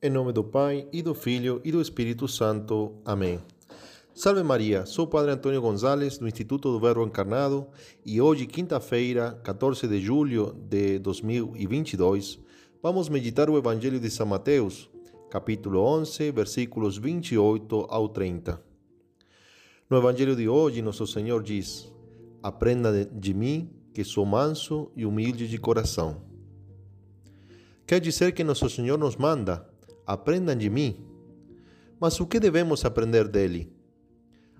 Em nome do Pai, e do Filho, e do Espírito Santo. Amém. Salve Maria, sou o Padre Antônio Gonzalez, do Instituto do Verbo Encarnado, e hoje, quinta-feira, 14 de julho de 2022, vamos meditar o Evangelho de São Mateus, capítulo 11, versículos 28 ao 30. No Evangelho de hoje, nosso Senhor diz: Aprenda de mim, que sou manso e humilde de coração. Quer dizer que nosso Senhor nos manda aprendam de mim. Mas o que devemos aprender dele?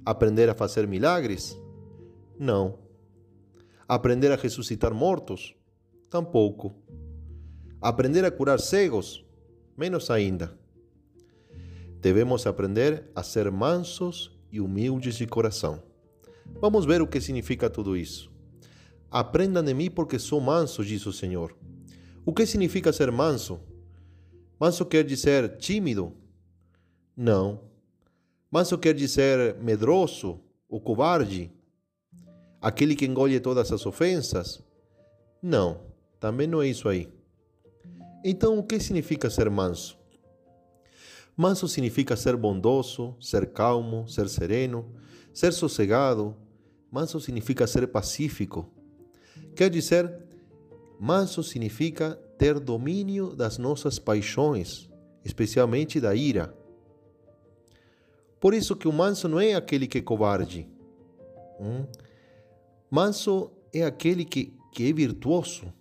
Aprender a fazer milagres? Não. Aprender a ressuscitar mortos? Tampouco. Aprender a curar cegos? Menos ainda. Devemos aprender a ser mansos e humildes de coração. Vamos ver o que significa tudo isso. Aprendam de mim porque sou manso, diz o Senhor. O que significa ser manso? Manso quer dizer tímido? Não. Manso quer dizer medroso ou covarde? Aquele que engole todas as ofensas? Não, também não é isso aí. Então, o que significa ser manso? Manso significa ser bondoso, ser calmo, ser sereno, ser sossegado. Manso significa ser pacífico. Quer dizer, manso significa ter domínio das nossas paixões, especialmente da ira. Por isso que o manso não é aquele que é covarde. Hum? Manso é aquele que, que é virtuoso.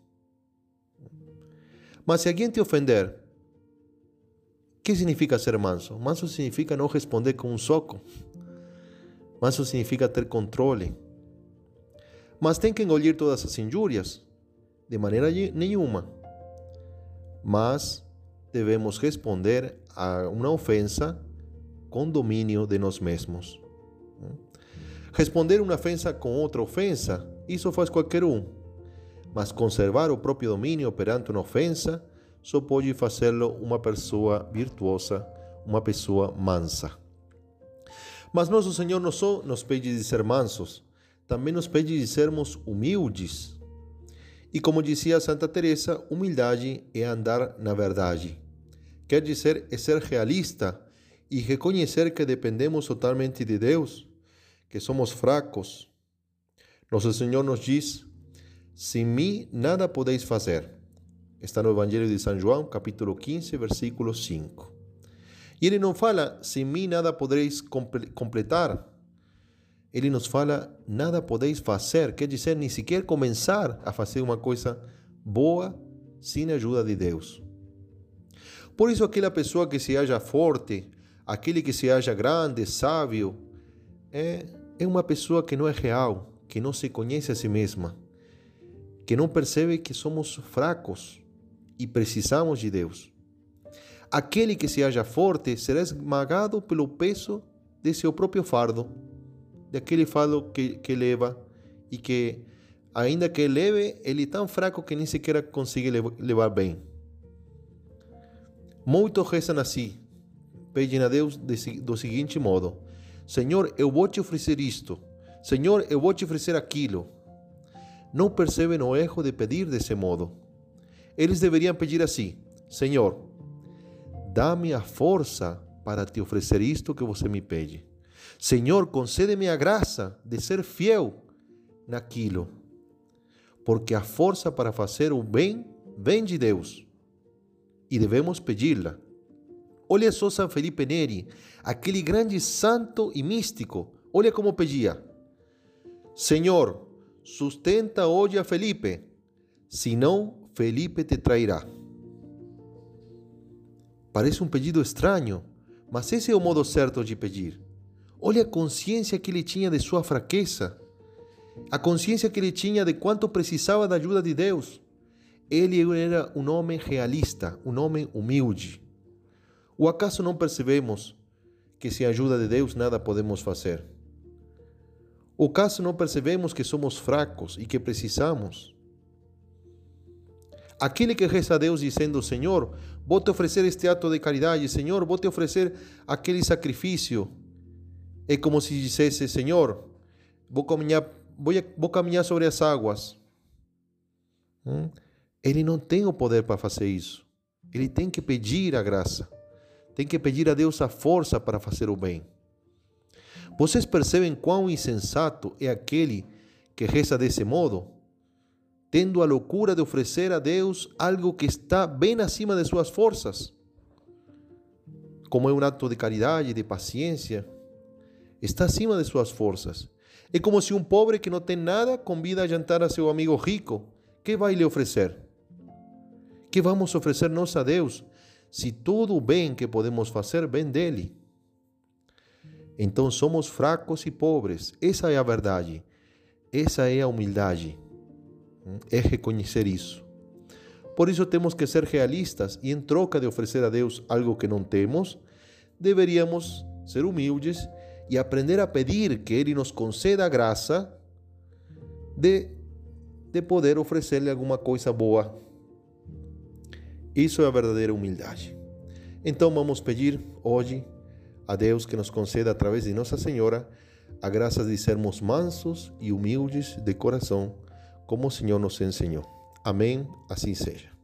Mas se alguém te ofender, o que significa ser manso? Manso significa não responder com um soco. Manso significa ter controle. Mas tem que engolir todas as injúrias? De maneira nenhuma mas devemos responder a uma ofensa com domínio de nós mesmos. Responder uma ofensa com outra ofensa, isso faz qualquer um. Mas conservar o próprio domínio perante uma ofensa, só pode fazê-lo uma pessoa virtuosa, uma pessoa mansa. Mas nosso Senhor não só nos pede de ser mansos, também nos pede de sermos humildes e como dizia Santa Teresa, humildade é andar na verdade. Quer dizer, é ser realista e reconhecer que dependemos totalmente de Deus, que somos fracos. Nosso Senhor nos diz: Sem mim nada podeis fazer. Está no Evangelho de São João, capítulo 15, versículo 5. E ele não fala: Sem mim nada podeis completar ele nos fala: nada podeis fazer, quer dizer, nem sequer começar a fazer uma coisa boa sem a ajuda de Deus. Por isso, aquela pessoa que se acha forte, aquele que se acha grande, sábio, é, é uma pessoa que não é real, que não se conhece a si mesma, que não percebe que somos fracos e precisamos de Deus. Aquele que se acha forte será esmagado pelo peso de seu próprio fardo daquele fardo que, que leva e que, ainda que leve, ele é tão fraco que nem sequer consegue levar bem. Muitos rezam assim, pedem a Deus do seguinte modo: Senhor, eu vou te oferecer isto. Senhor, eu vou te oferecer aquilo. Não percebem o erro de pedir desse modo. Eles deveriam pedir assim: Senhor, dá-me a força para te oferecer isto que você me pede. Senhor, concede-me a graça de ser fiel naquilo, porque a força para fazer o bem vem de Deus e devemos pedi-la. Olha só São Felipe Neri, aquele grande santo e místico. Olha como pedia: Senhor, sustenta hoje a Felipe, senão Felipe te trairá. Parece um pedido estranho, mas esse é o modo certo de pedir. Olha a consciência que ele tinha de sua fraqueza, a consciência que ele tinha de quanto precisava da ajuda de Deus. Ele era um homem realista, um homem humilde. Ou acaso não percebemos que sem a ajuda de Deus nada podemos fazer? Ou acaso não percebemos que somos fracos e que precisamos? Aquele que reza a Deus dizendo: Senhor, vou te oferecer este ato de caridade, Senhor, vou te oferecer aquele sacrifício é como se dissesse: Senhor, vou caminhar, vou, vou caminhar sobre as águas. Hum? Ele não tem o poder para fazer isso. Ele tem que pedir a graça. tem que pedir a Deus a força para fazer o bem. Vocês percebem quão insensato é aquele que reza desse modo? Tendo a loucura de oferecer a Deus algo que está bem acima de suas forças. Como é um ato de caridade, de paciência, está acima de suas forças. É como se um pobre que não tem nada convida a jantar a seu amigo rico. Que vai lhe oferecer? Que vamos oferecer nós a Deus se todo o bem que podemos fazer vem dele? Então somos fracos e pobres. Essa é a verdade. Essa é a humildade. É reconhecer isso. Por isso temos que ser realistas e, em troca de oferecer a Deus algo que não temos, deveríamos ser humildes e aprender a pedir que Ele nos conceda a graça de, de poder oferecer-lhe alguma coisa boa. Isso é a verdadeira humildade. Então vamos pedir hoje a Deus que nos conceda, através de Nossa Senhora, a graça de sermos mansos e humildes de coração, como o Senhor nos ensinou. Amém. Assim seja.